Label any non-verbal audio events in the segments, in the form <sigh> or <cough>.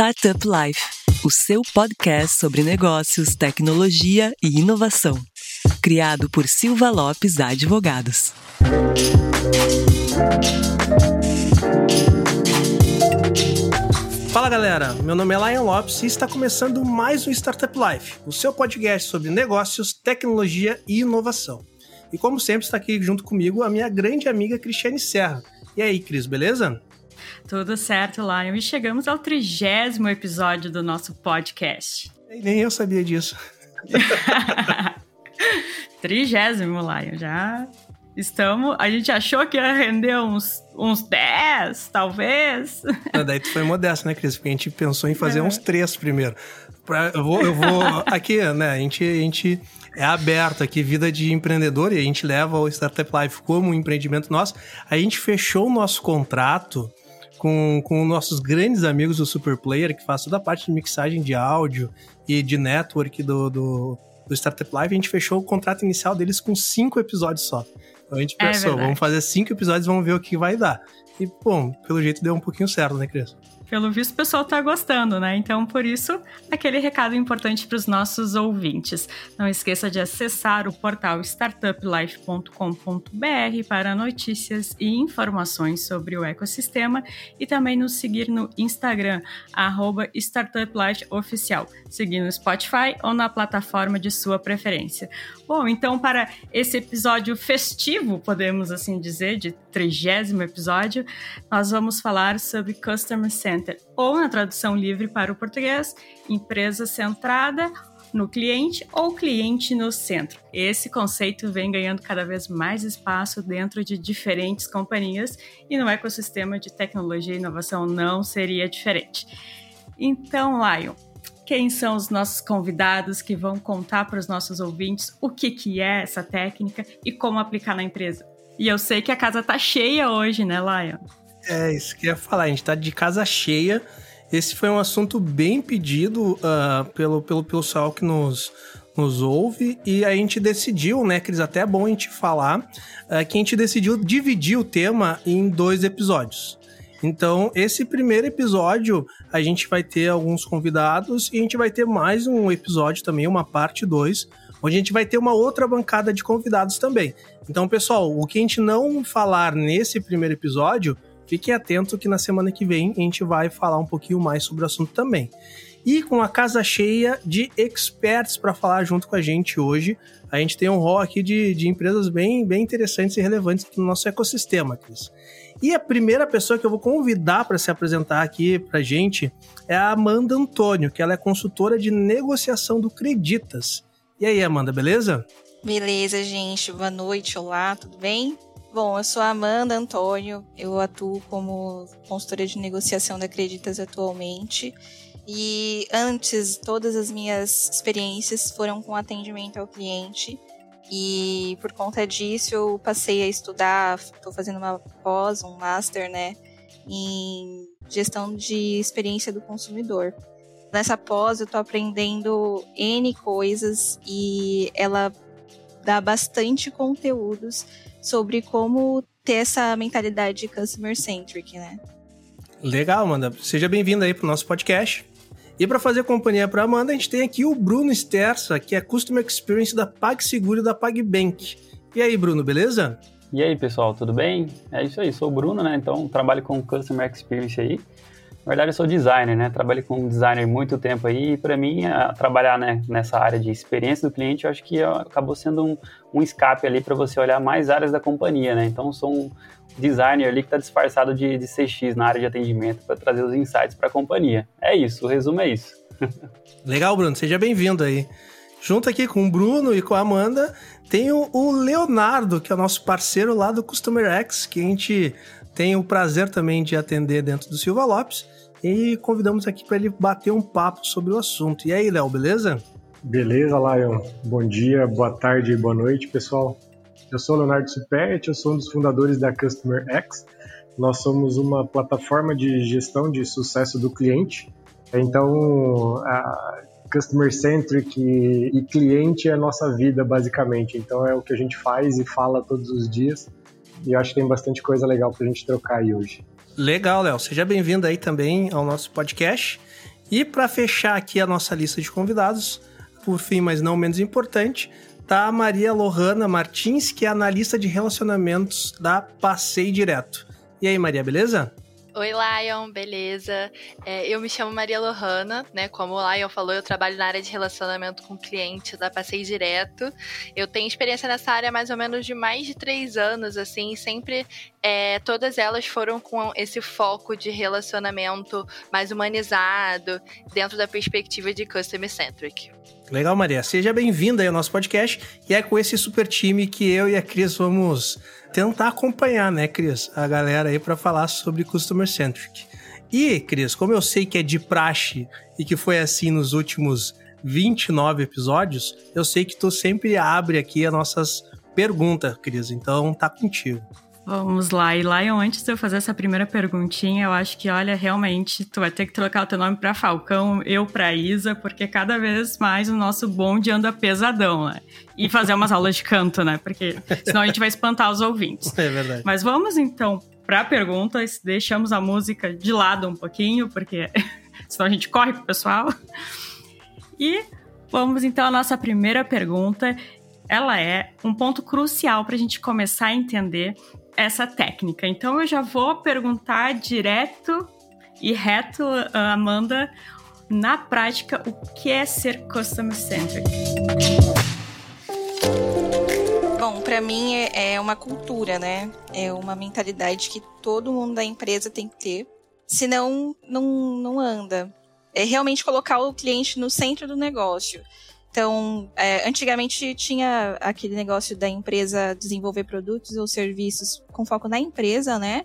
Startup Life, o seu podcast sobre negócios, tecnologia e inovação. Criado por Silva Lopes Advogados. Fala galera, meu nome é Lion Lopes e está começando mais um Startup Life, o seu podcast sobre negócios, tecnologia e inovação. E como sempre, está aqui junto comigo a minha grande amiga Cristiane Serra. E aí, Cris, beleza? Tudo certo, Lion. E chegamos ao trigésimo episódio do nosso podcast. Nem eu sabia disso. <laughs> trigésimo, Lion. Já estamos. A gente achou que ia render uns, uns 10, talvez. <laughs> Não, daí tu foi modesto, né, Cris? Porque a gente pensou em fazer é. uns 3 primeiro. Pra, eu vou. Eu vou <laughs> aqui, né? A gente, a gente é aberto aqui, vida de empreendedor, e a gente leva o Startup Life como um empreendimento nosso. A gente fechou o nosso contrato com, com nossos grandes amigos do Super Player, que faz toda a parte de mixagem de áudio e de network do, do, do Startup Live, a gente fechou o contrato inicial deles com cinco episódios só. Então a gente é pensou, é vamos fazer cinco episódios, vamos ver o que vai dar. E, bom, pelo jeito deu um pouquinho certo, né, Cris? Pelo visto, o pessoal está gostando, né? Então, por isso, aquele recado importante para os nossos ouvintes. Não esqueça de acessar o portal startuplife.com.br para notícias e informações sobre o ecossistema e também nos seguir no Instagram, startuplifeoficial, seguir no Spotify ou na plataforma de sua preferência. Bom, então, para esse episódio festivo, podemos assim dizer, de trigésimo episódio, nós vamos falar sobre Customer Center Center, ou na tradução livre para o português, empresa centrada no cliente ou cliente no centro. Esse conceito vem ganhando cada vez mais espaço dentro de diferentes companhias e no ecossistema de tecnologia e inovação não seria diferente. Então, Lion, quem são os nossos convidados que vão contar para os nossos ouvintes o que, que é essa técnica e como aplicar na empresa? E eu sei que a casa tá cheia hoje, né, Lion? É, isso que eu ia falar. A gente tá de casa cheia. Esse foi um assunto bem pedido uh, pelo, pelo pessoal que nos, nos ouve e a gente decidiu, né, Cris, até é bom a gente falar, uh, que a gente decidiu dividir o tema em dois episódios. Então, esse primeiro episódio, a gente vai ter alguns convidados e a gente vai ter mais um episódio também, uma parte 2, onde a gente vai ter uma outra bancada de convidados também. Então, pessoal, o que a gente não falar nesse primeiro episódio, Fiquem atentos que na semana que vem a gente vai falar um pouquinho mais sobre o assunto também. E com a casa cheia de experts para falar junto com a gente hoje, a gente tem um rol aqui de, de empresas bem, bem interessantes e relevantes no nosso ecossistema, Cris. E a primeira pessoa que eu vou convidar para se apresentar aqui para a gente é a Amanda Antônio, que ela é consultora de negociação do Creditas. E aí, Amanda, beleza? Beleza, gente. Boa noite, olá, tudo bem? Bom, eu sou a Amanda Antônio, eu atuo como consultora de negociação da Acreditas atualmente. E antes, todas as minhas experiências foram com atendimento ao cliente. E por conta disso, eu passei a estudar, estou fazendo uma pós, um master, né, em gestão de experiência do consumidor. Nessa pós, eu estou aprendendo N coisas e ela dá bastante conteúdos sobre como ter essa mentalidade customer centric, né? Legal, Amanda. Seja bem-vinda aí para o nosso podcast. E para fazer companhia para Amanda, a gente tem aqui o Bruno Stersa, que é Customer Experience da PagSeguro e da PagBank. E aí, Bruno, beleza? E aí, pessoal, tudo bem? É isso aí, sou o Bruno, né? Então, trabalho com Customer Experience aí. Na verdade, eu sou designer, né? Trabalhei como designer muito tempo aí e para mim, trabalhar né, nessa área de experiência do cliente, eu acho que acabou sendo um, um escape ali para você olhar mais áreas da companhia, né? Então, sou um designer ali que está disfarçado de, de CX na área de atendimento para trazer os insights para a companhia. É isso, o resumo é isso. <laughs> Legal, Bruno, seja bem-vindo aí. Junto aqui com o Bruno e com a Amanda, tem o, o Leonardo, que é o nosso parceiro lá do Customer X, que a gente tem o prazer também de atender dentro do Silva Lopes e convidamos aqui para ele bater um papo sobre o assunto. E aí, Léo, beleza? Beleza, Lion. Bom dia, boa tarde e boa noite, pessoal. Eu sou Leonardo Superti, eu sou um dos fundadores da Customer X. Nós somos uma plataforma de gestão de sucesso do cliente. Então, a Customer Centric e cliente é a nossa vida, basicamente. Então, é o que a gente faz e fala todos os dias. E eu acho que tem bastante coisa legal para a gente trocar aí hoje. Legal, Léo. Seja bem-vindo aí também ao nosso podcast. E para fechar aqui a nossa lista de convidados, por fim, mas não menos importante, tá a Maria Lohana Martins, que é analista de relacionamentos da Passei Direto. E aí, Maria, beleza? Oi, Lion, beleza? É, eu me chamo Maria Lohana, né? Como o Lion falou, eu trabalho na área de relacionamento com clientes da Passei Direto. Eu tenho experiência nessa área mais ou menos de mais de três anos, assim, sempre é, todas elas foram com esse foco de relacionamento mais humanizado, dentro da perspectiva de Customer Centric. Legal, Maria. Seja bem-vinda ao nosso podcast. E é com esse super time que eu e a Cris vamos tentar acompanhar, né, Cris, a galera aí para falar sobre Customer Centric. E, Cris, como eu sei que é de praxe e que foi assim nos últimos 29 episódios, eu sei que tu sempre abre aqui as nossas perguntas, Cris. Então tá contigo. Vamos lá. E Lion, antes de eu fazer essa primeira perguntinha, eu acho que, olha, realmente, tu vai ter que trocar o teu nome para Falcão, eu para Isa, porque cada vez mais o nosso bonde anda pesadão, né? E fazer umas aulas de canto, né? Porque senão a gente vai espantar os ouvintes. <laughs> É verdade. Mas vamos então para perguntas. Deixamos a música de lado um pouquinho, porque <laughs> senão a gente corre pro pessoal. E vamos então à nossa primeira pergunta. Ela é um ponto crucial para a gente começar a entender essa técnica. Então eu já vou perguntar direto e reto, Amanda, na prática, o que é ser customer centric? Bom, para mim é, é uma cultura, né? É uma mentalidade que todo mundo da empresa tem que ter. Senão, não, não anda. É realmente colocar o cliente no centro do negócio. Então, é, antigamente tinha aquele negócio da empresa desenvolver produtos ou serviços com foco na empresa, né?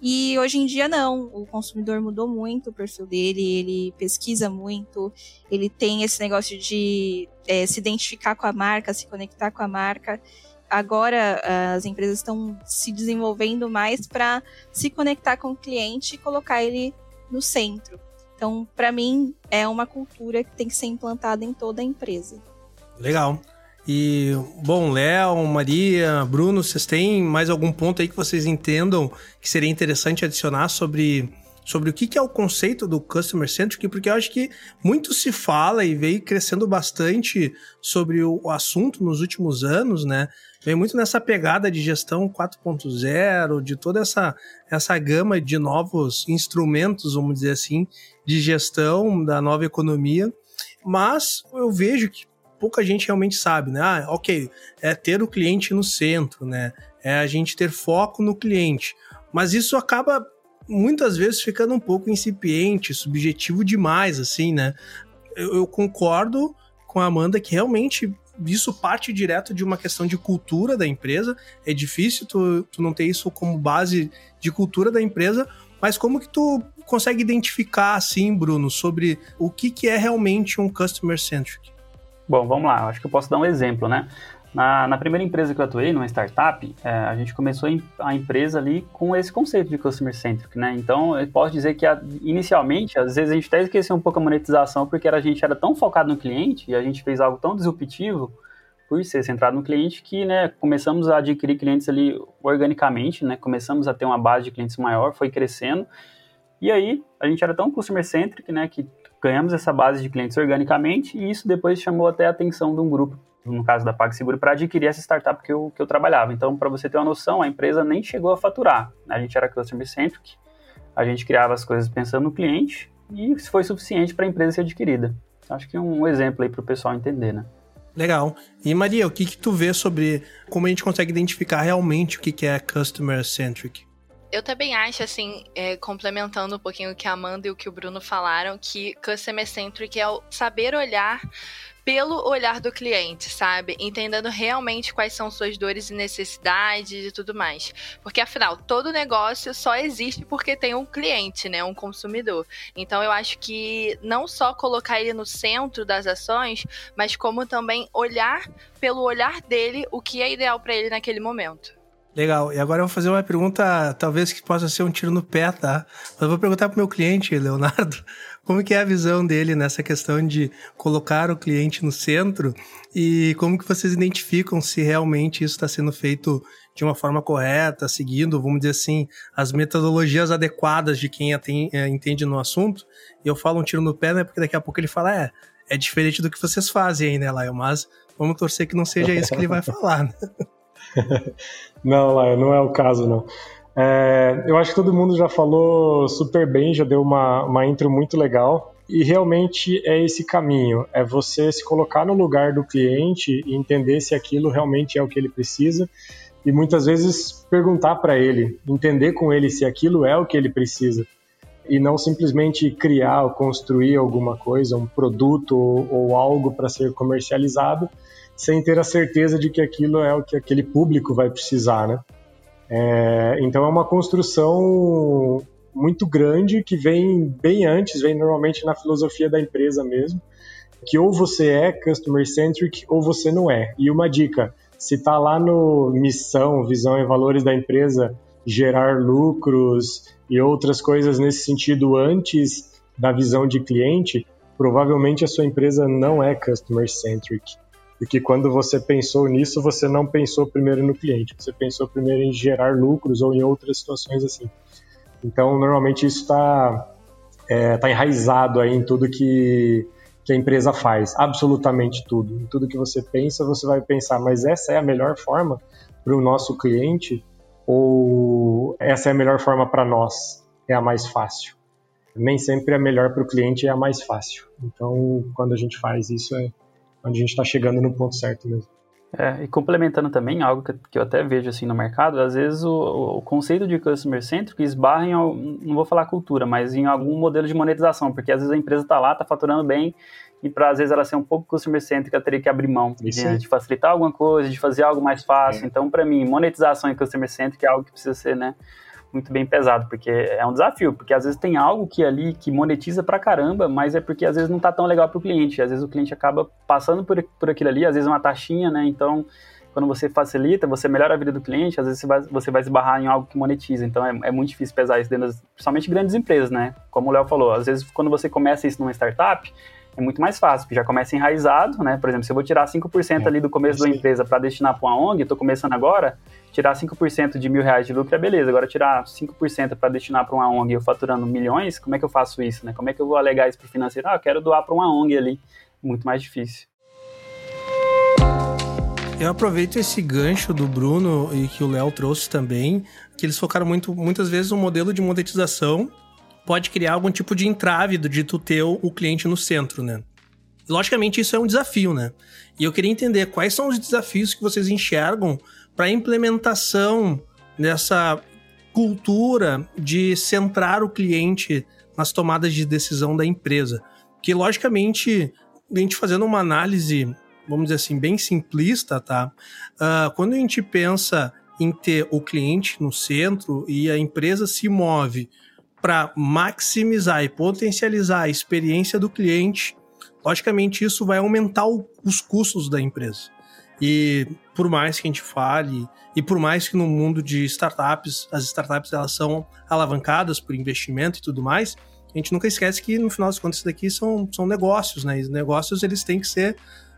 E hoje em dia não, o consumidor mudou muito o perfil dele, ele pesquisa muito, ele tem esse negócio de é, se identificar com a marca, se conectar com a marca. Agora as empresas estão se desenvolvendo mais para se conectar com o cliente e colocar ele no centro. Então, para mim, é uma cultura que tem que ser implantada em toda a empresa. Legal. E, bom, Léo, Maria, Bruno, vocês têm mais algum ponto aí que vocês entendam que seria interessante adicionar sobre, sobre o que, é o conceito do Customer Centric? Porque eu acho que muito se fala e veio crescendo bastante sobre o assunto nos últimos anos, né? Vem muito nessa pegada de gestão 4.0, de toda essa, essa gama de novos instrumentos, vamos dizer assim, de gestão da nova economia. Mas eu vejo que pouca gente realmente sabe, né? Ah, ok, é ter o cliente no centro, né? É a gente ter foco no cliente. Mas isso acaba muitas vezes ficando um pouco incipiente, subjetivo demais, assim, né? Eu, eu concordo com a Amanda que realmente isso parte direto de uma questão de cultura da empresa. É difícil tu, tu não ter isso como base de cultura da empresa, mas como que tu consegue identificar, assim, Bruno, sobre o que, que é realmente um customer centric? Bom, vamos lá. Acho que eu posso dar um exemplo, né? Na, na primeira empresa que eu atuei, numa startup, é, a gente começou a empresa ali com esse conceito de customer centric, né? Então, eu posso dizer que a, inicialmente, às vezes a gente até esqueceu um pouco a monetização, porque a gente era tão focado no cliente e a gente fez algo tão disruptivo por ser centrado no cliente que, né, começamos a adquirir clientes ali organicamente, né? Começamos a ter uma base de clientes maior, foi crescendo. E aí, a gente era tão customer centric, né, que ganhamos essa base de clientes organicamente e isso depois chamou até a atenção de um grupo no caso da PagSeguro, para adquirir essa startup que eu, que eu trabalhava. Então, para você ter uma noção, a empresa nem chegou a faturar. A gente era customer centric, a gente criava as coisas pensando no cliente e foi suficiente para a empresa ser adquirida. Acho que é um exemplo aí para o pessoal entender, né? Legal. E Maria, o que, que tu vê sobre como a gente consegue identificar realmente o que, que é customer centric? Eu também acho, assim, é, complementando um pouquinho o que a Amanda e o que o Bruno falaram, que Customer Centric é o saber olhar pelo olhar do cliente, sabe? Entendendo realmente quais são suas dores e necessidades e tudo mais. Porque afinal, todo negócio só existe porque tem um cliente, né? Um consumidor. Então eu acho que não só colocar ele no centro das ações, mas como também olhar pelo olhar dele o que é ideal para ele naquele momento. Legal. E agora eu vou fazer uma pergunta, talvez que possa ser um tiro no pé, tá? Mas eu vou perguntar pro meu cliente, Leonardo, <laughs> como que é a visão dele nessa questão de colocar o cliente no centro e como que vocês identificam se realmente isso está sendo feito de uma forma correta, seguindo, vamos dizer assim, as metodologias adequadas de quem é, entende no assunto. E eu falo um tiro no pé, né? Porque daqui a pouco ele fala, é, é diferente do que vocês fazem aí, né, Laio? Mas vamos torcer que não seja isso que ele vai <laughs> falar, né? <laughs> não, Laio, não é o caso, não. É, eu acho que todo mundo já falou super bem, já deu uma, uma intro muito legal. E realmente é esse caminho: é você se colocar no lugar do cliente e entender se aquilo realmente é o que ele precisa. E muitas vezes perguntar para ele, entender com ele se aquilo é o que ele precisa. E não simplesmente criar ou construir alguma coisa, um produto ou, ou algo para ser comercializado, sem ter a certeza de que aquilo é o que aquele público vai precisar, né? É, então é uma construção muito grande que vem bem antes, vem normalmente na filosofia da empresa mesmo, que ou você é customer centric ou você não é. E uma dica, se está lá no missão, visão e valores da empresa gerar lucros e outras coisas nesse sentido antes da visão de cliente, provavelmente a sua empresa não é customer centric. Porque quando você pensou nisso, você não pensou primeiro no cliente, você pensou primeiro em gerar lucros ou em outras situações assim. Então, normalmente isso está é, tá enraizado aí em tudo que, que a empresa faz, absolutamente tudo. Em tudo que você pensa, você vai pensar, mas essa é a melhor forma para o nosso cliente ou essa é a melhor forma para nós? É a mais fácil. Nem sempre a melhor para o cliente é a mais fácil. Então, quando a gente faz isso, é, onde a gente está chegando no ponto certo mesmo. É, e complementando também algo que, que, eu até vejo assim no mercado, às vezes o, o conceito de customer centric esbarra em, não vou falar cultura, mas em algum modelo de monetização, porque às vezes a empresa está lá, está faturando bem, e para às vezes ela ser um pouco customer centric, ela teria que abrir mão de, de, facilitar alguma coisa, de fazer algo mais fácil. É. Então, para mim, monetização e customer centric é algo que precisa ser, né, muito bem pesado, porque é um desafio, porque às vezes tem algo que ali que monetiza pra caramba, mas é porque às vezes não tá tão legal pro cliente, às vezes o cliente acaba passando por, por aquilo ali, às vezes uma taxinha, né, então quando você facilita, você melhora a vida do cliente, às vezes você vai, você vai esbarrar em algo que monetiza, então é, é muito difícil pesar isso dentro das, principalmente grandes empresas, né, como o Léo falou, às vezes quando você começa isso numa startup, é muito mais fácil, porque já começa enraizado, né? Por exemplo, se eu vou tirar 5% é, ali do começo da empresa para destinar para uma ONG, estou começando agora, tirar 5% de mil reais de lucro é beleza. Agora, tirar 5% para destinar para uma ONG eu faturando milhões, como é que eu faço isso, né? Como é que eu vou alegar isso para o financeiro? Ah, eu quero doar para uma ONG ali. Muito mais difícil. Eu aproveito esse gancho do Bruno e que o Léo trouxe também, que eles focaram muito, muitas vezes no modelo de monetização pode criar algum tipo de entrave de tu ter o cliente no centro, né? Logicamente, isso é um desafio, né? E eu queria entender quais são os desafios que vocês enxergam para a implementação dessa cultura de centrar o cliente nas tomadas de decisão da empresa. Que, logicamente, a gente fazendo uma análise, vamos dizer assim, bem simplista, tá? Uh, quando a gente pensa em ter o cliente no centro e a empresa se move para maximizar e potencializar a experiência do cliente, logicamente isso vai aumentar o, os custos da empresa. E por mais que a gente fale, e por mais que no mundo de startups, as startups elas são alavancadas por investimento e tudo mais, a gente nunca esquece que no final das contas isso daqui são, são negócios, né? E os negócios eles têm que ser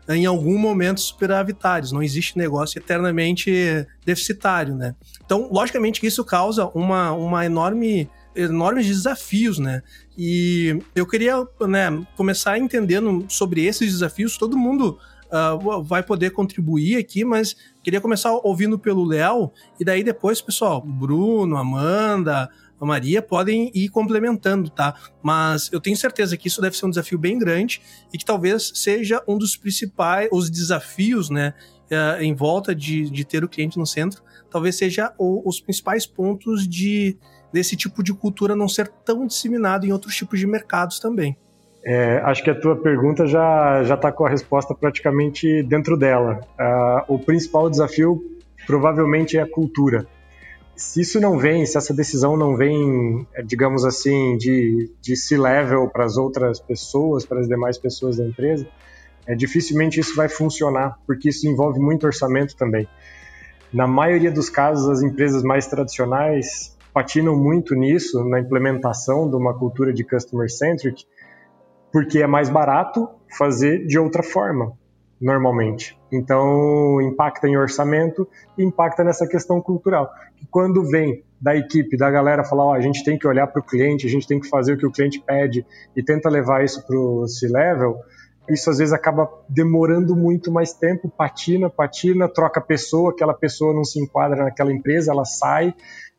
em algum momento superavitários. Não existe negócio eternamente deficitário, né? Então, logicamente isso causa uma, uma enorme enormes desafios, né? E eu queria né, começar entendendo sobre esses desafios. Todo mundo uh, vai poder contribuir aqui, mas queria começar ouvindo pelo Léo, e daí depois, pessoal, Bruno, Amanda, a Maria podem ir complementando, tá? Mas eu tenho certeza que isso deve ser um desafio bem grande e que talvez seja um dos principais, os desafios, né, uh, em volta de, de ter o cliente no centro, talvez seja o, os principais pontos de desse tipo de cultura não ser tão disseminado em outros tipos de mercados também. É, acho que a tua pergunta já já está com a resposta praticamente dentro dela. Uh, o principal desafio provavelmente é a cultura. Se isso não vem, se essa decisão não vem, digamos assim, de, de C-level para as outras pessoas, para as demais pessoas da empresa, é, dificilmente isso vai funcionar, porque isso envolve muito orçamento também. Na maioria dos casos, as empresas mais tradicionais patinam muito nisso, na implementação de uma cultura de customer centric, porque é mais barato fazer de outra forma, normalmente. Então, impacta em orçamento impacta nessa questão cultural. E quando vem da equipe, da galera falar, oh, a gente tem que olhar para o cliente, a gente tem que fazer o que o cliente pede e tenta levar isso para o C-level, isso às vezes acaba demorando muito mais tempo, patina, patina, troca pessoa, aquela pessoa não se enquadra naquela empresa, ela sai,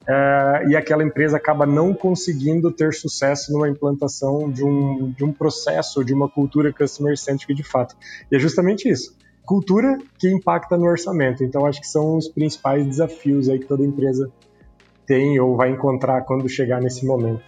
é, e aquela empresa acaba não conseguindo ter sucesso numa implantação de um, de um processo, de uma cultura customer-centric de fato. E é justamente isso. Cultura que impacta no orçamento. Então, acho que são os principais desafios aí que toda empresa tem ou vai encontrar quando chegar nesse momento.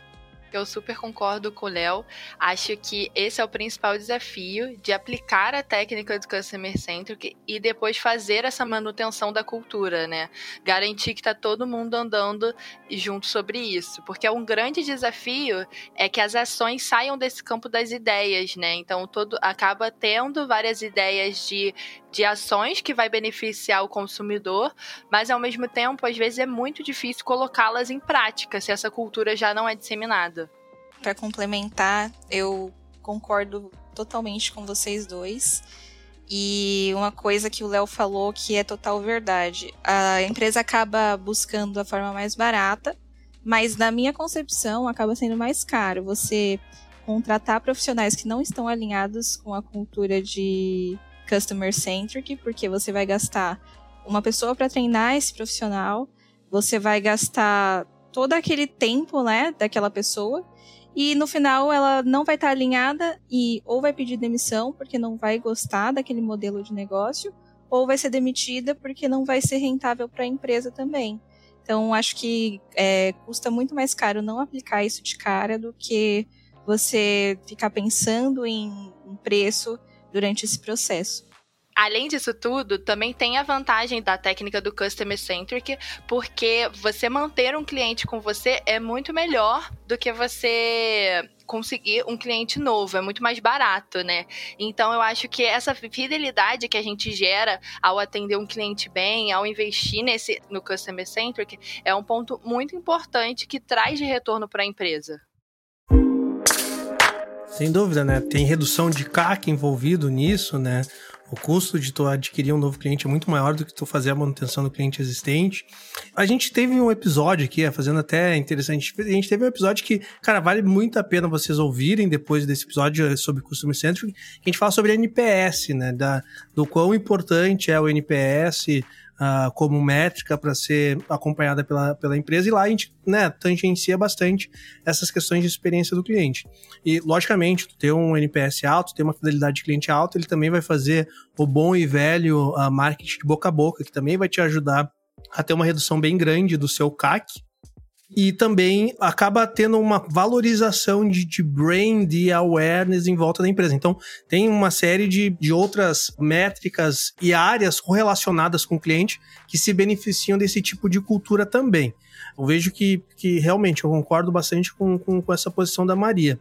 Eu super concordo com o Léo. Acho que esse é o principal desafio de aplicar a técnica do Customer Centric e depois fazer essa manutenção da cultura, né? Garantir que tá todo mundo andando junto sobre isso. Porque é um grande desafio é que as ações saiam desse campo das ideias, né? Então todo acaba tendo várias ideias de, de ações que vai beneficiar o consumidor, mas ao mesmo tempo, às vezes é muito difícil colocá-las em prática se essa cultura já não é disseminada para complementar, eu concordo totalmente com vocês dois. E uma coisa que o Léo falou que é total verdade. A empresa acaba buscando a forma mais barata, mas na minha concepção acaba sendo mais caro você contratar profissionais que não estão alinhados com a cultura de customer centric, porque você vai gastar uma pessoa para treinar esse profissional, você vai gastar todo aquele tempo, né, daquela pessoa e no final ela não vai estar alinhada e ou vai pedir demissão porque não vai gostar daquele modelo de negócio, ou vai ser demitida porque não vai ser rentável para a empresa também. Então acho que é, custa muito mais caro não aplicar isso de cara do que você ficar pensando em, em preço durante esse processo. Além disso tudo, também tem a vantagem da técnica do Customer Centric, porque você manter um cliente com você é muito melhor do que você conseguir um cliente novo, é muito mais barato, né? Então eu acho que essa fidelidade que a gente gera ao atender um cliente bem, ao investir nesse no customer centric, é um ponto muito importante que traz de retorno para a empresa. Sem dúvida, né? Tem redução de CAC envolvido nisso, né? O custo de tu adquirir um novo cliente é muito maior do que tu fazer a manutenção do cliente existente. A gente teve um episódio aqui, é, fazendo até interessante, a gente teve um episódio que, cara, vale muito a pena vocês ouvirem depois desse episódio é, sobre Customer Centric, que a gente fala sobre NPS, né, da, do quão importante é o NPS uh, como métrica para ser acompanhada pela, pela empresa, e lá a gente né, tangencia bastante essas questões de experiência do cliente. E, logicamente, ter um NPS alto, ter uma fidelidade de cliente alta, ele também vai fazer o bom e velho uh, marketing de boca a boca, que também vai te ajudar a ter uma redução bem grande do seu CAC, e também acaba tendo uma valorização de, de brand e awareness em volta da empresa. Então, tem uma série de, de outras métricas e áreas correlacionadas com o cliente que se beneficiam desse tipo de cultura também. Eu vejo que, que realmente eu concordo bastante com, com, com, essa posição da Maria.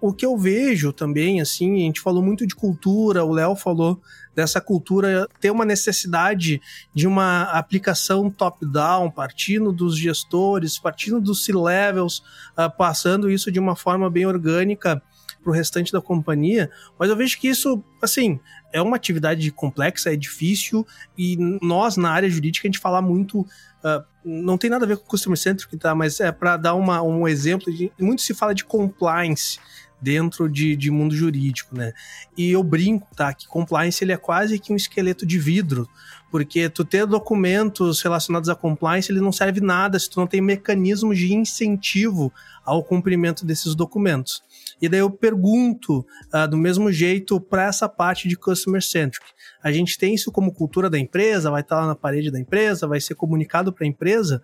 O que eu vejo também, assim, a gente falou muito de cultura, o Léo falou dessa cultura ter uma necessidade de uma aplicação top-down, partindo dos gestores, partindo dos C-levels, uh, passando isso de uma forma bem orgânica para o restante da companhia, mas eu vejo que isso, assim, é uma atividade complexa, é difícil, e nós, na área jurídica, a gente fala muito. Uh, não tem nada a ver com customer centric, tá? Mas é para dar uma, um exemplo. De, muito se fala de compliance dentro de, de mundo jurídico, né? E eu brinco, tá? Que compliance ele é quase que um esqueleto de vidro, porque tu ter documentos relacionados a compliance ele não serve nada se tu não tem mecanismos de incentivo ao cumprimento desses documentos. E daí eu pergunto, uh, do mesmo jeito, para essa parte de customer centric. A gente tem isso como cultura da empresa, vai estar lá na parede da empresa, vai ser comunicado para a empresa,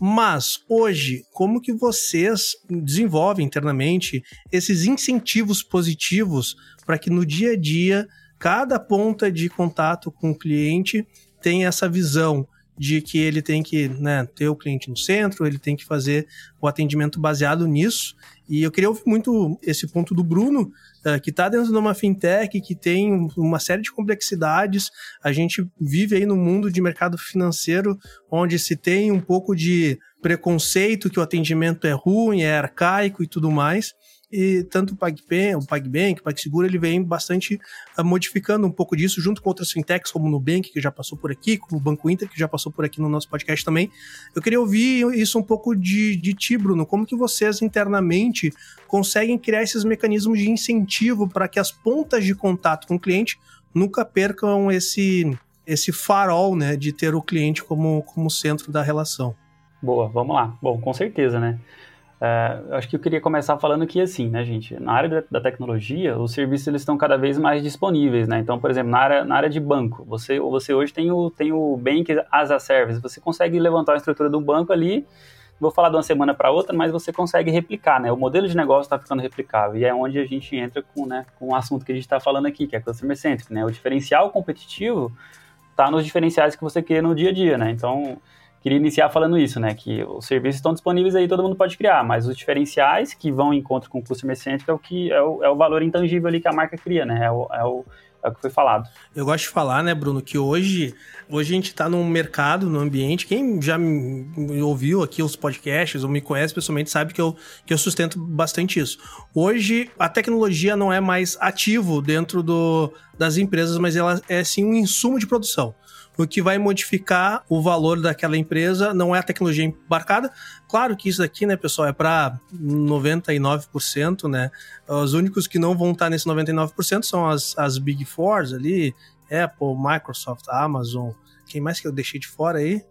mas hoje, como que vocês desenvolvem internamente esses incentivos positivos para que no dia a dia cada ponta de contato com o cliente tenha essa visão de que ele tem que né, ter o cliente no centro, ele tem que fazer o atendimento baseado nisso E eu queria ouvir muito esse ponto do Bruno, uh, que está dentro de uma fintech, que tem uma série de complexidades. A gente vive aí no mundo de mercado financeiro, onde se tem um pouco de preconceito que o atendimento é ruim, é arcaico e tudo mais e tanto o PagBank, o PagBank, o PagSeguro, ele vem bastante uh, modificando um pouco disso, junto com outras fintechs, como o Nubank, que já passou por aqui, como o Banco Inter, que já passou por aqui no nosso podcast também. Eu queria ouvir isso um pouco de, de ti, Bruno, como que vocês internamente conseguem criar esses mecanismos de incentivo para que as pontas de contato com o cliente nunca percam esse, esse farol, né, de ter o cliente como, como centro da relação. Boa, vamos lá. Bom, com certeza, né? Uh, acho que eu queria começar falando que, assim, né, gente, na área da, tecnologia, os serviços eles estão cada vez mais disponíveis, né? Então, por exemplo, na área, na área de banco, você, você hoje tem o, tem o Bank as a Service, você consegue levantar a estrutura do banco ali, vou falar de uma semana para outra, mas você consegue replicar, né? O modelo de negócio está ficando replicável e é onde a gente entra com, né, com o assunto que a gente está falando aqui, que é Customer Centric, né? O diferencial competitivo está nos diferenciais que você cria no dia a dia, né? Então, queria iniciar falando isso, né? Que os serviços estão disponíveis aí, todo mundo pode criar, mas os diferenciais que vão em encontro com o customer centric é o que é o, é o valor intangível ali que a marca cria, né? É o, é o, é o que foi falado. Eu gosto de falar, né, Bruno, que hoje, hoje a gente está num mercado, num ambiente. Quem já me ouviu aqui os podcasts ou me conhece pessoalmente sabe que eu, que eu sustento bastante isso. Hoje, a tecnologia não é mais ativo dentro do, das empresas, mas ela é sim um insumo de produção o que vai modificar o valor daquela empresa não é a tecnologia embarcada. Claro que isso aqui, né, pessoal, é para 99%, né? Os únicos que não vão estar nesse 99% são as, as Big Fours ali, Apple, Microsoft, Amazon. Quem mais que eu deixei de fora aí?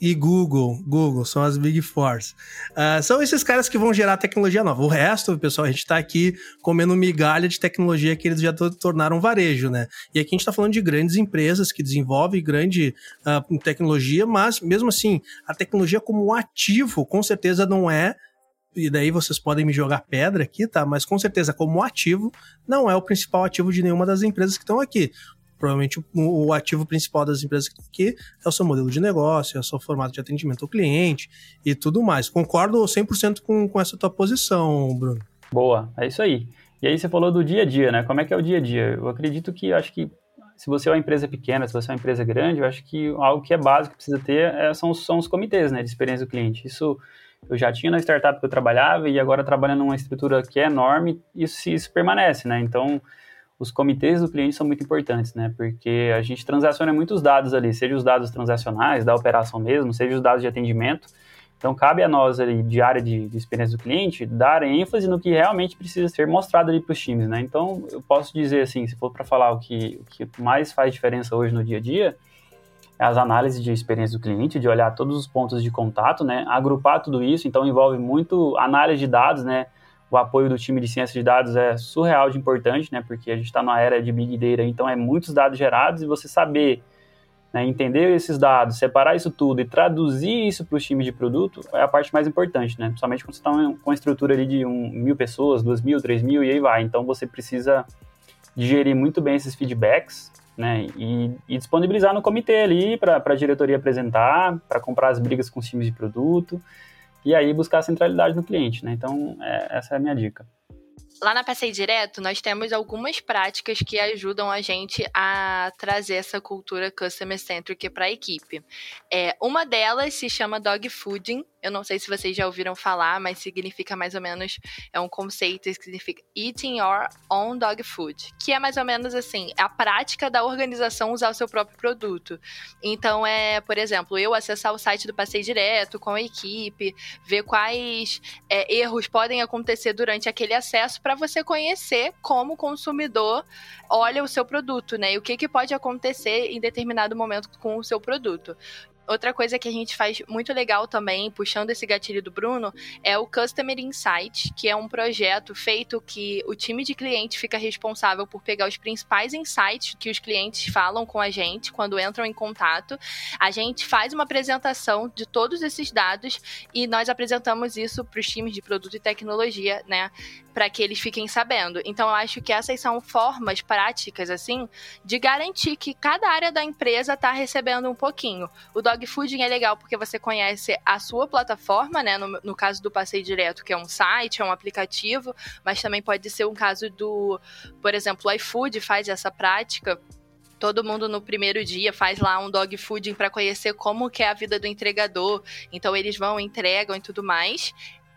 E Google. Google são as Big Fours. Uh, são esses caras que vão gerar tecnologia nova. O resto, pessoal, a gente está aqui comendo migalha de tecnologia que eles já tornaram varejo, né? E aqui a gente está falando de grandes empresas que desenvolvem grande uh, tecnologia, mas mesmo assim, a tecnologia como ativo, com certeza não é e daí vocês podem me jogar pedra aqui, tá? Mas com certeza, como ativo, não é o principal ativo de nenhuma das empresas que estão aqui provavelmente o, ativo principal das empresas aqui é o seu modelo de negócio, é o seu formato de atendimento ao cliente e tudo mais. Concordo 100% com, com essa tua posição, Bruno. Boa, é isso aí. E aí você falou do dia a dia, né? Como é que é o dia a dia? Eu acredito que, acho que se você é uma empresa pequena, se você é uma empresa grande, eu acho que algo que é básico que precisa ter é, são, são os comitês, né, de experiência do cliente. Isso eu já tinha na startup que eu trabalhava e agora trabalhando numa estrutura que é enorme, isso, isso permanece, né? Então, os comitês do cliente são muito importantes, né? Porque a gente transaciona muitos dados ali, seja os dados transacionais, da operação mesmo, seja os dados de atendimento. Então, cabe a nós ali, de área de, de experiência do cliente, dar ênfase no que realmente precisa ser mostrado ali para os times, né? Então, eu posso dizer assim, se for para falar o que, o que mais faz diferença hoje no dia a dia, é as análises de experiência do cliente, de olhar todos os pontos de contato, né? Agrupar tudo isso, então envolve muito análise de dados, né? O apoio do time de ciência de dados é surreal de importante, né? Porque a gente está numa era de Big Data, então é muitos dados gerados e você saber né, entender esses dados, separar isso tudo e traduzir isso para os times de produto é a parte mais importante, né? Principalmente quando você está com uma estrutura ali de um, mil pessoas, duas mil, três mil e aí vai. Então você precisa digerir muito bem esses feedbacks, né? E, e disponibilizar no comitê ali para a diretoria apresentar, para comprar as brigas com os times de produto e aí buscar a centralidade no cliente, né? Então, é, essa é a minha dica. Lá na Passei Direto, nós temos algumas práticas que ajudam a gente a trazer essa cultura customer centric para a equipe. É, uma delas se chama dog fooding, eu não sei se vocês já ouviram falar, mas significa mais ou menos, é um conceito que significa eating your own dog food, que é mais ou menos assim, a prática da organização usar o seu próprio produto. Então é, por exemplo, eu acessar o site do Passeio Direto com a equipe, ver quais é, erros podem acontecer durante aquele acesso para você conhecer como consumidor olha o seu produto, né? E o que, que pode acontecer em determinado momento com o seu produto. Outra coisa que a gente faz muito legal também, puxando esse gatilho do Bruno, é o Customer Insight, que é um projeto feito que o time de cliente fica responsável por pegar os principais insights que os clientes falam com a gente quando entram em contato. A gente faz uma apresentação de todos esses dados e nós apresentamos isso para os times de produto e tecnologia, né? Para que eles fiquem sabendo. Então, eu acho que essas são formas práticas, assim, de garantir que cada área da empresa está recebendo um pouquinho. O Dog fooding é legal porque você conhece a sua plataforma, né? No, no caso do Passeio Direto, que é um site, é um aplicativo, mas também pode ser um caso do, por exemplo, o iFood faz essa prática todo mundo no primeiro dia faz lá um dog fooding para conhecer como que é a vida do entregador. Então eles vão, entregam e tudo mais.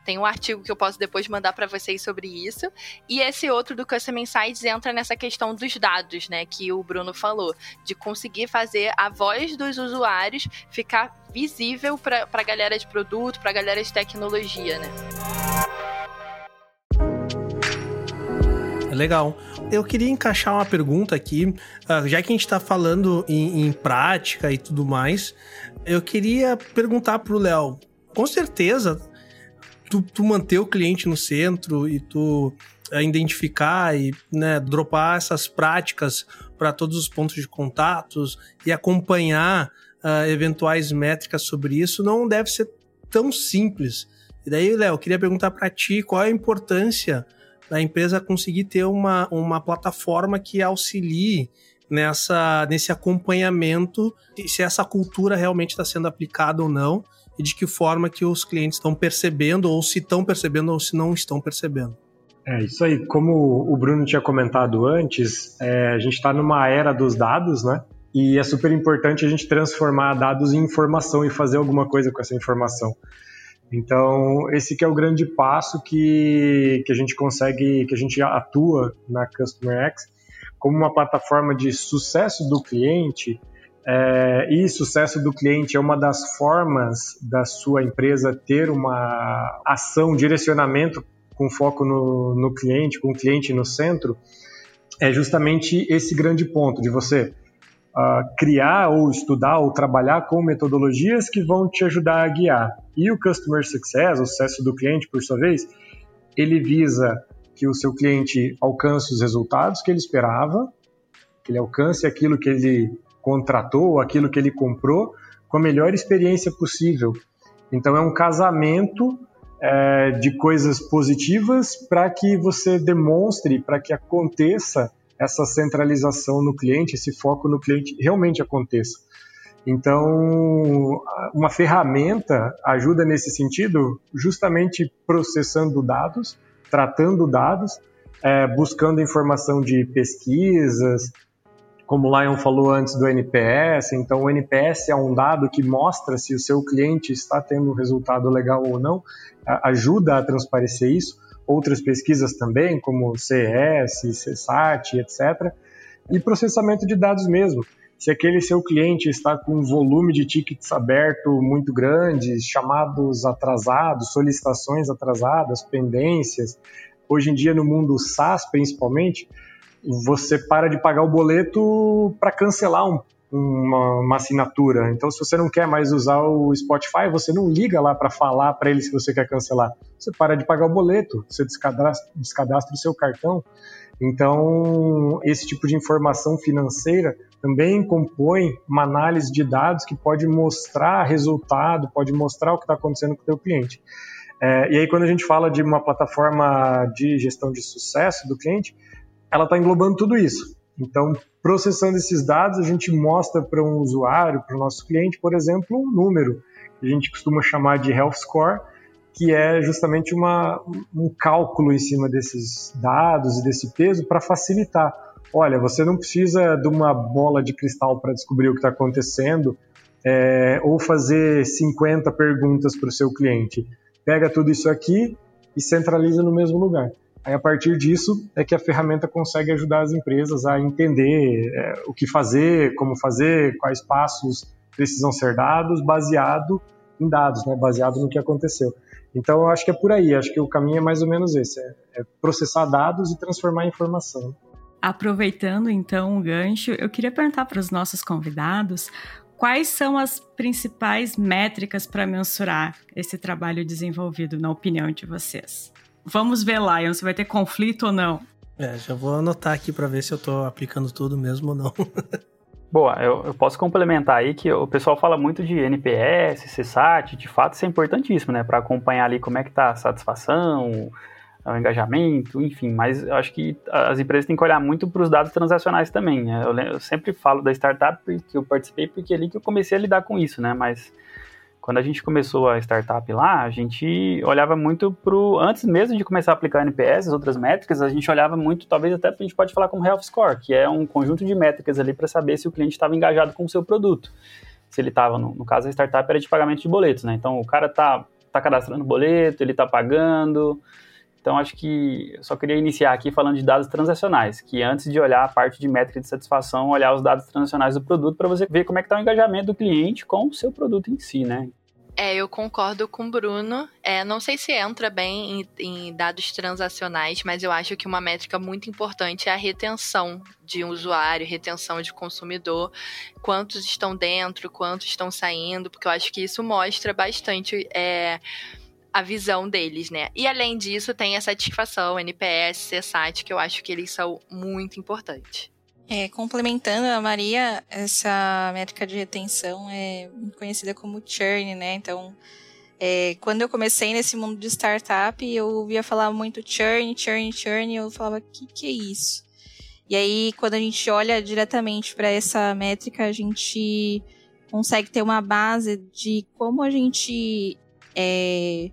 Tem um artigo que eu posso depois mandar para vocês sobre isso. E esse outro do Custom Insights entra nessa questão dos dados, né, que o Bruno falou, de conseguir fazer a voz dos usuários ficar visível para a galera de produto, para a galera de tecnologia, né? Legal. Eu queria encaixar uma pergunta aqui, ah, já que a gente está falando em, em, prática e tudo mais, eu queria perguntar para o Léo, com certeza, tu, tu manter o cliente no centro e tu uh, identificar e né, dropar essas práticas para todos os pontos de contatos e acompanhar uh, eventuais métricas sobre isso não deve ser tão simples. E daí, Léo, queria perguntar para ti qual é a importância da empresa conseguir ter uma, uma plataforma que auxilie nessa, nesse acompanhamento se essa cultura realmente está sendo aplicada ou não e de que forma que os clientes estão percebendo ou se estão percebendo ou se não estão percebendo. É isso aí. Como o Bruno tinha comentado antes, é, a gente está numa era dos dados, né? E é super importante a gente transformar dados em informação e fazer alguma coisa com essa informação. Então, esse que é o grande passo que, que a gente consegue, que a gente atua na Customer X, como uma plataforma de sucesso do cliente, é, e sucesso do cliente é uma das formas da sua empresa ter uma ação, direcionamento com foco no, no cliente, com o cliente no centro, é justamente esse grande ponto de você uh, criar ou estudar ou trabalhar com metodologias que vão te ajudar a guiar. E o Customer Success, o sucesso do cliente, por sua vez, ele visa que o seu cliente alcance os resultados que ele esperava, que ele alcance aquilo que ele contratou, aquilo que ele comprou, com a melhor experiência possível. Então é um casamento é, de coisas positivas para que você demonstre, para que aconteça essa centralização no cliente, esse foco no cliente realmente aconteça. Então, uma ferramenta ajuda nesse sentido, justamente processando dados, tratando dados, é, buscando informação de pesquisas, como o Lion falou antes do NPS, então o NPS é um dado que mostra se o seu cliente está tendo um resultado legal ou não, ajuda a transparecer isso outras pesquisas também, como CES, CSAT, etc. E processamento de dados mesmo. Se aquele seu cliente está com um volume de tickets aberto muito grande, chamados atrasados, solicitações atrasadas, pendências, hoje em dia no mundo SaaS principalmente, você para de pagar o boleto para cancelar um uma, uma, assinatura. Então, se você não quer mais usar o Spotify, você não liga lá para falar para ele se você quer cancelar. Você para de pagar o boleto, você descadastra, descadastra o seu cartão. Então, esse tipo de informação financeira também compõe uma análise de dados que pode mostrar resultado, pode mostrar o que está acontecendo com o teu cliente. É, e aí, quando a gente fala de uma plataforma de gestão de sucesso do cliente, ela está englobando tudo isso. Então, processando esses dados, a gente mostra para um usuário, para o nosso cliente, por exemplo, um número que a gente costuma chamar de health score, que é justamente uma, um cálculo em cima desses dados e desse peso para facilitar. Olha, você não precisa de uma bola de cristal para descobrir o que está acontecendo é, ou fazer 50 perguntas para o seu cliente. Pega tudo isso aqui e centraliza no mesmo lugar. Aí, a partir disso, é que a ferramenta consegue ajudar as empresas a entender é, o que fazer, como fazer, quais passos precisam ser dados, baseado em dados, né, baseado no que aconteceu. Então, eu acho que é por aí, acho que o caminho é mais ou menos esse, é, é processar dados e transformar em informação. Aproveitando então o gancho, eu queria perguntar para os nossos convidados quais são as principais métricas para mensurar esse trabalho desenvolvido, na opinião de vocês. Vamos ver, Lion, se vai ter conflito ou não. É, já vou anotar aqui para ver se eu tô aplicando tudo mesmo ou não. <laughs> Boa, eu, eu, posso complementar aí que o pessoal fala muito de NPS, CSAT, de fato isso é importantíssimo, né, para acompanhar ali como é que tá a satisfação, o engajamento, enfim, mas eu acho que as empresas têm que olhar muito para os dados transacionais também. Né? Eu, eu, sempre falo da startup que eu participei porque é ali que eu comecei a lidar com isso, né? Mas quando a gente começou a startup lá, a gente olhava muito pro antes mesmo de começar a aplicar NPS, as outras métricas, a gente olhava muito, talvez até a gente pode falar como health score, que é um conjunto de métricas ali para saber se o cliente estava engajado com o seu produto. Se ele estava, no, no caso a startup era de pagamento de boletos, né? Então o cara tá tá cadastrando boleto, ele tá pagando, então, acho que eu só queria iniciar aqui falando de dados transacionais, que antes de olhar a parte de métrica de satisfação, olhar os dados transacionais do produto para você ver como é que está o engajamento do cliente com o seu produto em si, né? É, eu concordo com o Bruno. É, não sei se entra bem em, em, dados transacionais, mas eu acho que uma métrica muito importante é a retenção de um usuário, retenção de consumidor, quantos estão dentro, quantos estão saindo, porque eu acho que isso mostra bastante é, a visão deles, né? E além disso, tem a satisfação, NPS, CSAT, que eu acho que eles são muito importantes. É, complementando a Maria, essa métrica de retenção é conhecida como churn, né? Então, é, quando eu comecei nesse mundo de startup, eu ouvia falar muito churn, churn, churn, e eu falava, o que, que é isso? E aí, quando a gente olha diretamente para essa métrica, a gente consegue ter uma base de como a gente é,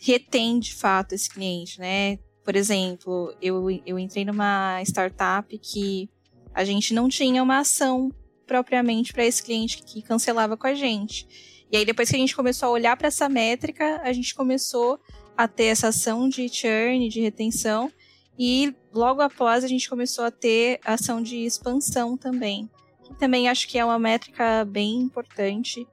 retém de fato esse cliente, né? Por exemplo, eu, eu entrei numa startup que a gente não tinha uma ação propriamente para esse cliente que cancelava com a gente. E aí, depois que a gente começou a olhar para essa métrica, a gente começou a ter essa ação de churn, de retenção, e logo após a gente começou a ter ação de expansão também. Também acho que é uma métrica bem importante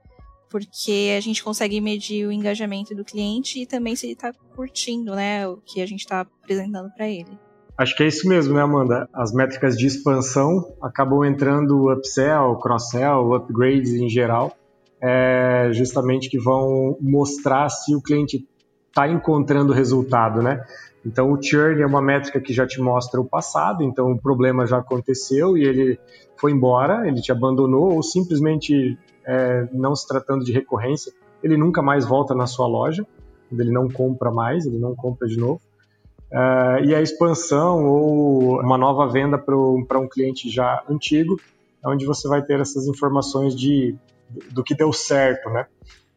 porque a gente consegue medir o engajamento do cliente e também se ele está curtindo, né, o que a gente está apresentando para ele. Acho que é isso mesmo, né, Amanda? As métricas de expansão acabam entrando upsell, cross-sell, upgrades em geral, é, justamente que vão mostrar se o cliente está encontrando resultado, né? Então, o churn é uma métrica que já te mostra o passado, então o problema já aconteceu e ele foi embora, ele te abandonou ou simplesmente é, não se tratando de recorrência, ele nunca mais volta na sua loja, ele não compra mais, ele não compra de novo. Uh, e a expansão ou uma nova venda para um cliente já antigo, é onde você vai ter essas informações de, do que deu certo, né?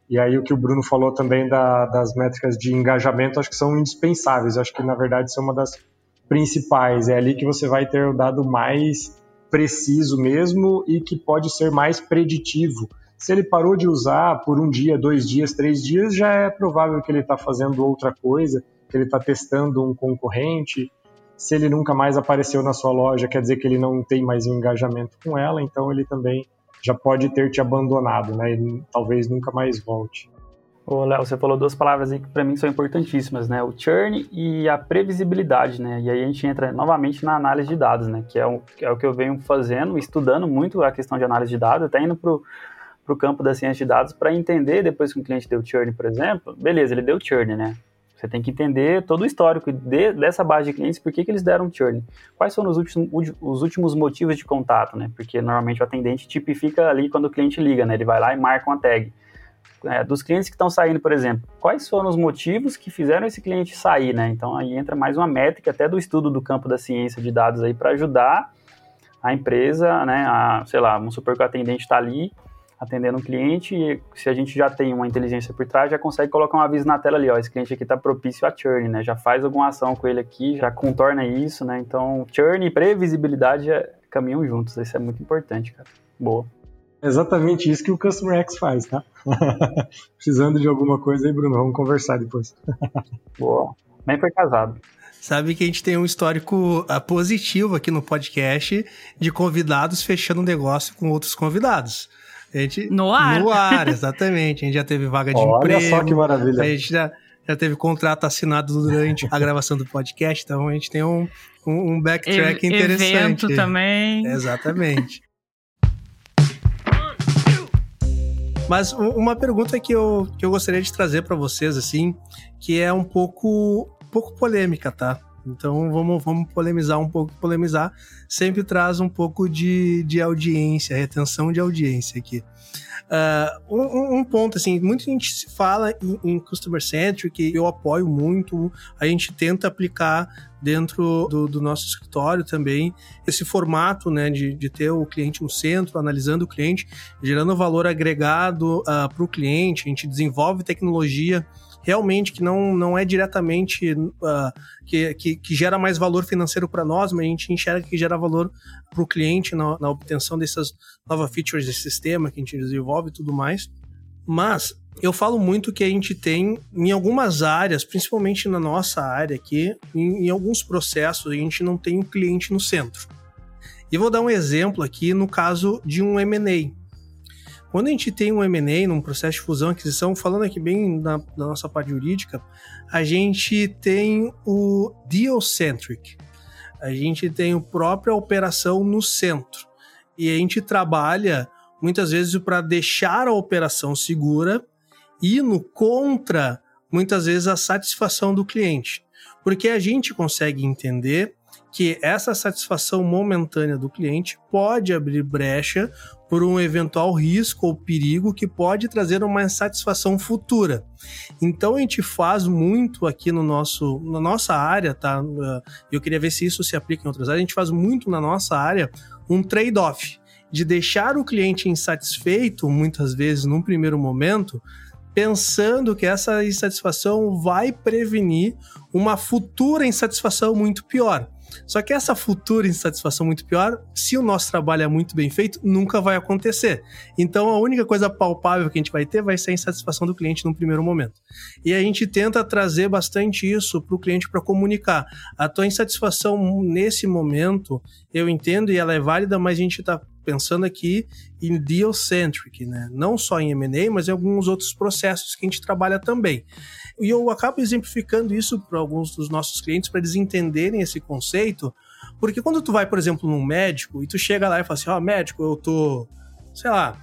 E aí o que o Bruno falou também da, das métricas de engajamento, acho que são indispensáveis. Acho que na verdade é uma das principais. É ali que você vai ter o dado mais preciso mesmo e que pode ser mais preditivo se ele parou de usar por um dia, dois dias, três dias, já é provável que ele está fazendo outra coisa, que ele está testando um concorrente. Se ele nunca mais apareceu na sua loja, quer dizer que ele não tem mais um engajamento com ela, então ele também já pode ter te abandonado, né? E talvez nunca mais volte. Ô, Léo, você falou duas palavras aí que para mim são importantíssimas, né? O churn e a previsibilidade, né? E aí a gente entra novamente na análise de dados, né? Que é o, é o que eu venho fazendo, estudando muito a questão de análise de dados, até indo pro para o campo da ciência de dados para entender depois que um cliente deu churn, por exemplo, beleza, ele deu churn, né? Você tem que entender todo o histórico de, dessa base de clientes, por que, que eles deram churn. Quais foram os últimos, os últimos motivos de contato, né? Porque normalmente o atendente tipifica ali quando o cliente liga, né? Ele vai lá e marca uma tag. É, dos clientes que estão saindo, por exemplo, quais foram os motivos que fizeram esse cliente sair, né? Então aí entra mais uma métrica até do estudo do campo da ciência de dados aí para ajudar a empresa, né? A, sei lá, vamos supor que o atendente está ali atendendo um cliente e se a gente já tem uma inteligência por trás, já consegue colocar um aviso na tela ali, ó, esse cliente aqui está propício a churn, né? Já faz alguma ação com ele aqui, já contorna isso, né? Então, churn e previsibilidade já caminham juntos, isso é muito importante, cara. Boa. Exatamente isso que o Customer X faz, tá? <laughs> Precisando de alguma coisa aí, Bruno, vamos conversar depois. <laughs> Boa. Nem foi casado sabe que a gente tem um histórico uh, positivo aqui no podcast de convidados fechando um negócio com outros convidados. A gente, no ar. No ar, exatamente. A gente já teve vaga de Olha emprego. Olha só que maravilha. A gente já, já teve contrato assinado durante a gravação do podcast, então a gente tem um, um, um backtrack e interessante. Evento também. Exatamente. Mas uma pergunta que eu, que eu gostaria de trazer para vocês, assim, que é um pouco, um pouco polêmica, tá? Então vamos, vamos polemizar um pouco. Polemizar sempre traz um pouco de, de audiência, retenção de audiência aqui. Uh, um, um, ponto, assim, muita gente se fala em, em Customer Centric, eu apoio muito, a gente tenta aplicar dentro do, do, nosso escritório também esse formato né, de, de, ter o cliente no centro, analisando o cliente, gerando valor agregado uh, ah, para o cliente, a gente desenvolve tecnologia realmente que não, não é diretamente uh, que, que, que, gera mais valor financeiro para nós, mas a gente enxerga que gera valor para o cliente na, na, obtenção dessas novas features de sistema que a gente desenvolve e tudo mais. Mas eu falo muito que a gente tem em algumas áreas, principalmente na nossa área aqui, em, em alguns processos, a gente não tem o um cliente no centro. E vou dar um exemplo aqui no caso de um M&A. Quando a gente tem um M&A, num processo de fusão aquisição, falando aqui bem da, nossa parte jurídica, a gente tem o deal-centric. A gente tem a própria operação no centro. E a gente trabalha muitas vezes para deixar a operação segura, indo contra muitas vezes a satisfação do cliente. Porque a gente consegue entender que essa satisfação momentânea do cliente pode abrir brecha por um eventual risco ou perigo que pode trazer uma insatisfação futura. Então a gente faz muito aqui no nosso, na nossa área, tá? Eu queria ver se isso se aplica em outras áreas. A gente faz muito na nossa área um trade-off de deixar o cliente insatisfeito, muitas vezes num primeiro momento, pensando que essa insatisfação vai prevenir uma futura insatisfação muito pior. Só que essa futura insatisfação muito pior, se o nosso trabalho é muito bem feito, nunca vai acontecer. Então a única coisa palpável que a gente vai ter vai ser a insatisfação do cliente no primeiro momento. E a gente tenta trazer bastante isso para o cliente para comunicar. A tua insatisfação nesse momento, eu entendo e ela é válida, mas a gente está pensando aqui em deal-centric, né? Não só em M&A, mas em alguns outros processos que a gente trabalha também. E eu acabo exemplificando isso para alguns dos nossos clientes para eles entenderem esse conceito, porque quando tu vai, por exemplo, num médico e tu chega lá e fala assim: "Ó, oh, médico, eu tô, sei lá,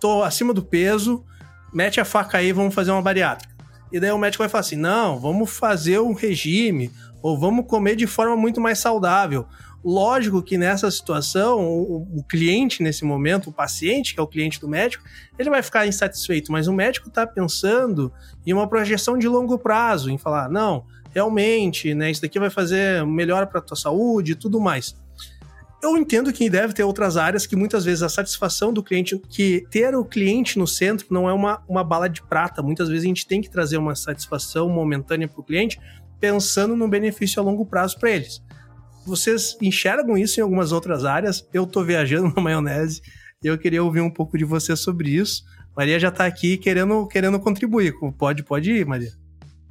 tô acima do peso, mete a faca aí, vamos fazer uma bariátrica". E daí o médico vai falar assim: "Não, vamos fazer um regime ou vamos comer de forma muito mais saudável". Lógico que nessa situação, o, o, cliente nesse momento, o paciente, que é o cliente do médico, ele vai ficar insatisfeito, mas o médico está pensando em uma projeção de longo prazo, em falar, não, realmente, né, isso daqui vai fazer melhor para a tua saúde e tudo mais. Eu entendo que deve ter outras áreas que muitas vezes a satisfação do cliente, que ter o cliente no centro não é uma, uma bala de prata. Muitas vezes a gente tem que trazer uma satisfação momentânea para o cliente, pensando no benefício a longo prazo para eles. Vocês enxergam isso em algumas outras áreas? Eu tô viajando <laughs> na maionese e eu queria ouvir um pouco de você sobre isso. Maria já tá aqui querendo, querendo contribuir. Pode, pode ir, Maria.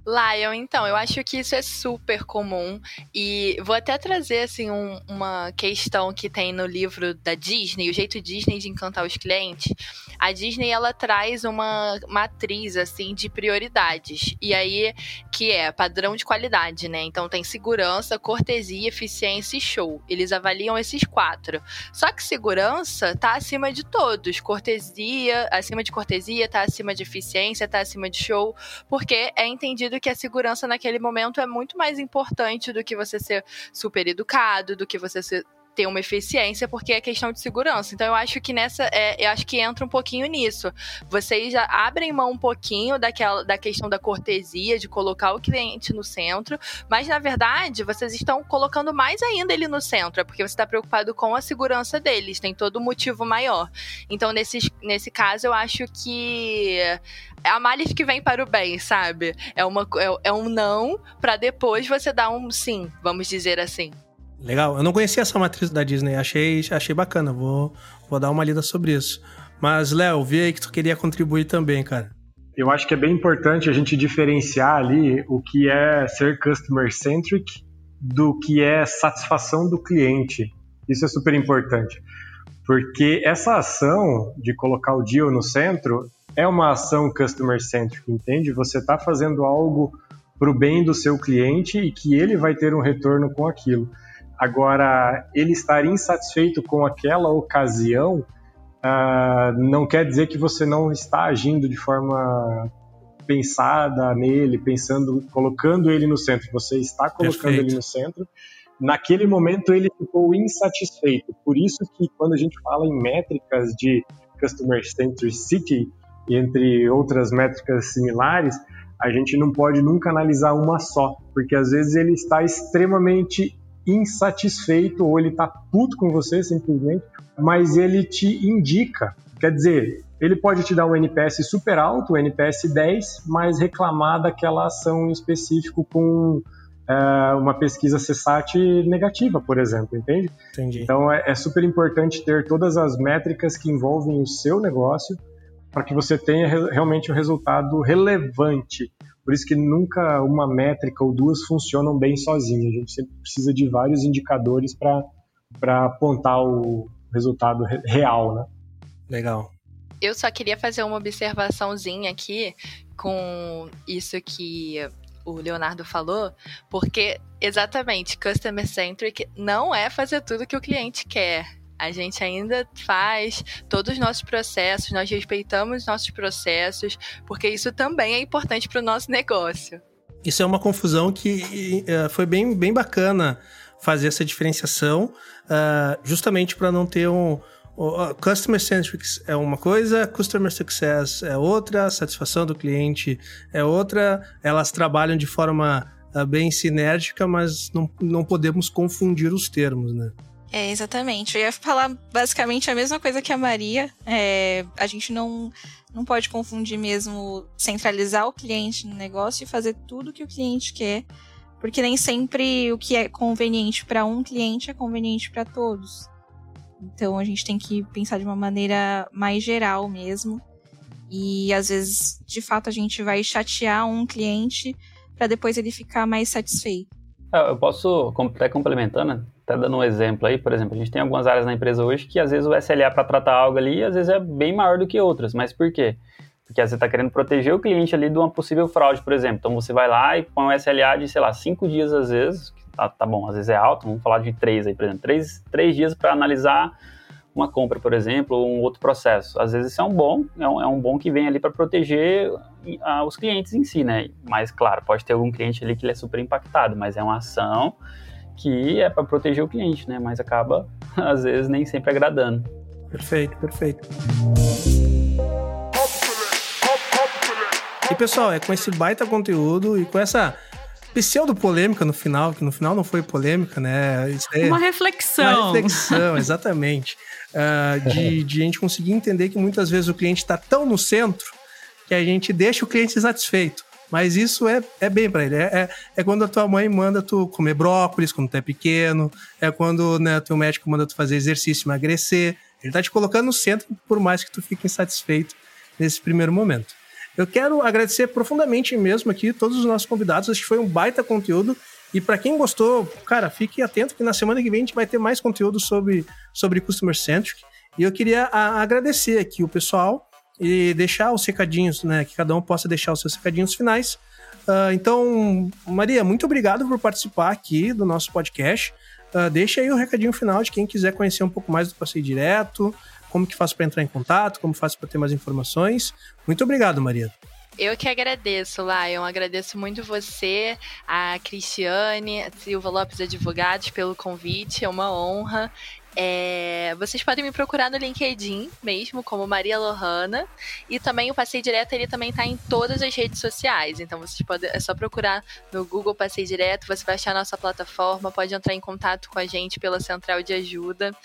Lion, então, eu acho que isso é super comum e vou até trazer assim um, uma questão que tem no livro da Disney, o jeito Disney de encantar os clientes. A Disney ela traz uma matriz assim de prioridades e aí que é padrão de qualidade, né? Então tem segurança, cortesia, eficiência e show. Eles avaliam esses quatro. Só que segurança tá acima de todos, cortesia, acima de cortesia, tá acima de eficiência, tá acima de show, porque é entendido que a segurança naquele momento é muito mais importante do que você ser super educado, do que você ser ter uma eficiência, porque é questão de segurança. Então eu acho que nessa, é, eu acho que entra um pouquinho nisso. Vocês já abrem mão um pouquinho daquela da questão da cortesia, de colocar o cliente no centro, mas na verdade vocês estão colocando mais ainda ele no centro, é porque você está preocupado com a segurança deles, tem todo um motivo maior. Então nesse, nesse caso eu acho que é a malha que vem para o bem, sabe? É, uma, é, é um não para depois você dar um sim, vamos dizer assim. Legal. Eu não conhecia essa matriz da Disney. Achei, achei bacana. Vou, vou dar uma lida sobre isso. Mas, Léo, vi aí que tu queria contribuir também, cara. Eu acho que é bem importante a gente diferenciar ali o que é ser customer centric do que é satisfação do cliente. Isso é super importante. Porque essa ação de colocar o deal no centro é uma ação customer centric, entende? Você está fazendo algo para o bem do seu cliente e que ele vai ter um retorno com aquilo. Agora, ele estar insatisfeito com aquela ocasião uh, não quer dizer que você não está agindo de forma pensada nele, pensando, colocando ele no centro. Você está colocando Perfeito. ele no centro. Naquele momento ele ficou insatisfeito. Por isso que quando a gente fala em métricas de customer centricity, entre outras métricas similares, a gente não pode nunca analisar uma só, porque às vezes ele está extremamente insatisfeito ou ele está puto com você simplesmente, mas ele te indica. Quer dizer, ele pode te dar um NPS super alto, um NPS 10, mas reclamar daquela ação em específico com é, uma pesquisa CSAT negativa, por exemplo, entende? Entendi. Então é, é super importante ter todas as métricas que envolvem o seu negócio para que você tenha re realmente um resultado relevante. Por isso que nunca uma métrica ou duas funcionam bem sozinhas. A gente sempre precisa de vários indicadores para apontar o resultado re real, né? Legal. Eu só queria fazer uma observaçãozinha aqui com isso que o Leonardo falou, porque exatamente, customer centric não é fazer tudo que o cliente quer. A gente ainda faz todos os nossos processos, nós respeitamos nossos processos, porque isso também é importante para o nosso negócio. Isso é uma confusão que uh, foi bem, bem bacana fazer essa diferenciação, uh, justamente para não ter um, customer centric é uma coisa, customer success é outra, satisfação do cliente é outra. Elas trabalham de forma uh, bem sinérgica, mas não, não podemos confundir os termos, né? É, exatamente. Eu ia falar basicamente a mesma coisa que a Maria. É, a gente não, não pode confundir mesmo centralizar o cliente no negócio e fazer tudo que o cliente quer, porque nem sempre o que é conveniente para um cliente é conveniente para todos. Então a gente tem que pensar de uma maneira mais geral mesmo. E às vezes, de fato, a gente vai chatear um cliente para depois ele ficar mais satisfeito. É, eu posso, até complementando, até dando um exemplo aí, por exemplo, a gente tem algumas áreas na empresa hoje que às vezes o SLA para tratar algo ali, às vezes é bem maior do que outras. Mas por quê? Porque você está querendo proteger o cliente ali de uma possível fraude, por exemplo. Então você vai lá e põe um SLA de, sei lá, cinco dias às vezes, tá, tá bom, às vezes é alto, vamos falar de três aí, por exemplo, três, três dias para analisar uma compra, por exemplo, ou um outro processo. Às vezes isso é um bom, é um, é um bom que vem ali para proteger uh, os clientes em si, né? Mas, claro, pode ter algum cliente ali que ele é super impactado, mas é uma ação que é para proteger o cliente, né? Mas acaba, <laughs> às vezes, nem sempre agradando. Perfeito, perfeito. E pessoal, é com esse baita conteúdo e com essa pseudo-polêmica no final, que no final não foi polêmica, né? É uma reflexão. Uma reflexão, exatamente. uh, <laughs> de, de a gente conseguir entender que muitas vezes o cliente está tão no centro que a gente deixa o cliente satisfeito. Mas isso é, é bem para ele. É, é, é, quando a tua mãe manda tu comer brócolis quando tu é pequeno. É quando né, teu médico manda tu fazer exercício, emagrecer. Ele tá te colocando no centro, por mais que tu fique insatisfeito nesse primeiro momento. Eu quero agradecer profundamente mesmo aqui todos os nossos convidados. Acho que foi um baita conteúdo. E para quem gostou, cara, fique atento que na semana que vem a gente vai ter mais conteúdo sobre, sobre Customer Centric. E eu queria a, agradecer aqui o pessoal e deixar os recadinhos, né? Que cada um possa deixar os seus recadinhos finais. Uh, então, Maria, muito obrigado por participar aqui do nosso podcast. Uh, deixa aí o recadinho final de quem quiser conhecer um pouco mais do Passeio Direto, como que faz para entrar em contato, como faz para ter mais informações. Muito obrigado, Maria. Eu que agradeço, Lion. Agradeço muito você, a Cristiane, a Silva Lopes Advogados pelo convite. É uma honra. É, vocês podem me procurar no LinkedIn mesmo, como Maria Lohana. E também o Passei Direto, ele também está em todas as redes sociais. Então vocês podem, é só procurar no Google Passei Direto, você vai achar a nossa plataforma, pode entrar em contato com a gente pela central de ajuda.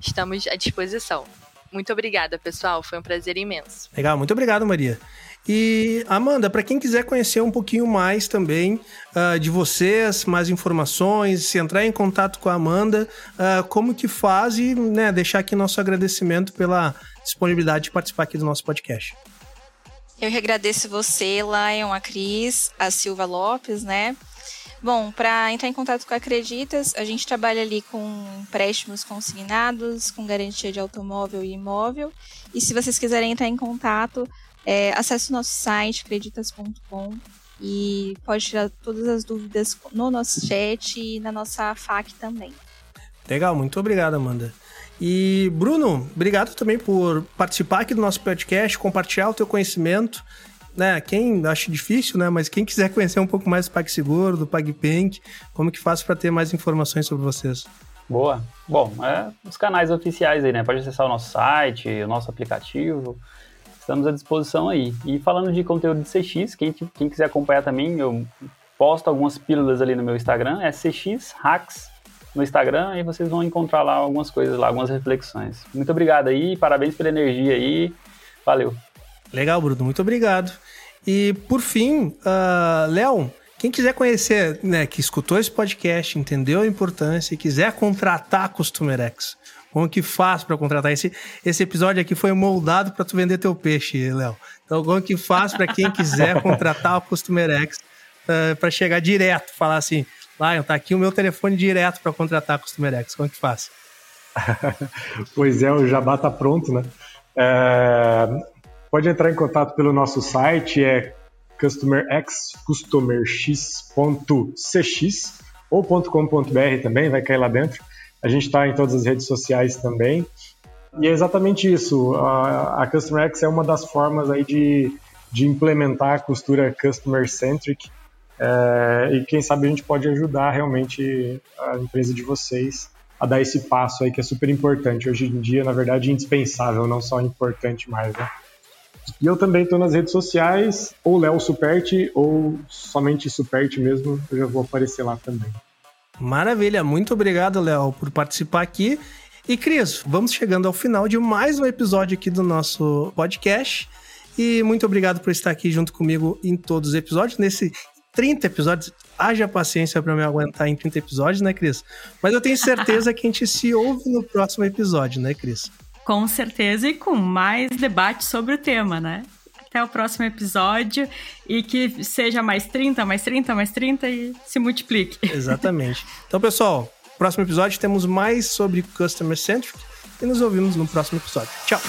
Estamos à disposição. Muito obrigada, pessoal. Foi um prazer imenso. Legal, muito obrigado, Maria. E Amanda, para quem quiser conhecer um pouquinho mais também uh, de vocês, mais informações, se entrar em contato com a Amanda, uh, como que faz e né, deixar aqui nosso agradecimento pela disponibilidade de participar aqui do nosso podcast. Eu agradeço você, Lion, a Cris, a Silva Lopes, né? Bom, para entrar em contato com a Acreditas, a gente trabalha ali com empréstimos consignados, com garantia de automóvel e imóvel. E se vocês quiserem entrar em contato, é, acesse o nosso site, acreditas.com, e pode tirar todas as dúvidas no nosso chat e na nossa FAQ também. Legal, muito obrigado, Amanda. E Bruno, obrigado também por participar aqui do nosso podcast, compartilhar o teu conhecimento né, quem acha difícil, né, mas quem quiser conhecer um pouco mais do PagSeguro, do PagPank, como que faz para ter mais informações sobre vocês? Boa. Bom, é os canais oficiais aí, né? Pode acessar o nosso site, o nosso aplicativo. Estamos à disposição aí. E falando de conteúdo de CX, quem, quem quiser acompanhar também, eu posto algumas pílulas ali no meu Instagram, é CX Hacks no Instagram, e vocês vão encontrar lá algumas coisas lá, algumas reflexões. Muito obrigado aí, parabéns pela energia aí. Valeu. Legal, Bruno, muito obrigado. E por fim, uh, Léo, quem quiser conhecer, né, que escutou esse podcast, entendeu a importância e quiser contratar a Customer X, como que faz para contratar? Esse, esse episódio aqui foi moldado para tu vender teu peixe, Léo. Então, como que faz para quem quiser contratar o Customer X uh, para chegar direto, falar assim, Lion, tá aqui o meu telefone direto para contratar a Customer X, como que faz? <laughs> pois é, o jabá tá pronto, né? É, Pode entrar em contato pelo nosso site, é customerx, customerx.cx ou .com.br também, vai cair lá dentro. A gente está em todas as redes sociais também. E é exatamente isso. A, a Customer X é uma das formas aí de, de implementar a costura customer centric. É, e quem sabe a gente pode ajudar realmente a empresa de vocês a dar esse passo aí que é super importante. Hoje em dia, na verdade, indispensável, não só importante mais, né? E eu também estou nas redes sociais, ou Léo Superti, ou somente Superti mesmo, eu já vou aparecer lá também. Maravilha, muito obrigado, Léo, por participar aqui. E Cris, vamos chegando ao final de mais um episódio aqui do nosso podcast. E muito obrigado por estar aqui junto comigo em todos os episódios. Nesse 30 episódios, haja paciência para me aguentar em 30 episódios, né, Cris? Mas eu tenho certeza que a gente se ouve no próximo episódio, né, Cris? Com certeza, e com mais debate sobre o tema, né? Até o próximo episódio e que seja mais 30, mais 30, mais 30 e se multiplique. <laughs> Exatamente. Então, pessoal, próximo episódio temos mais sobre Customer Centric e nos ouvimos no próximo episódio. Tchau!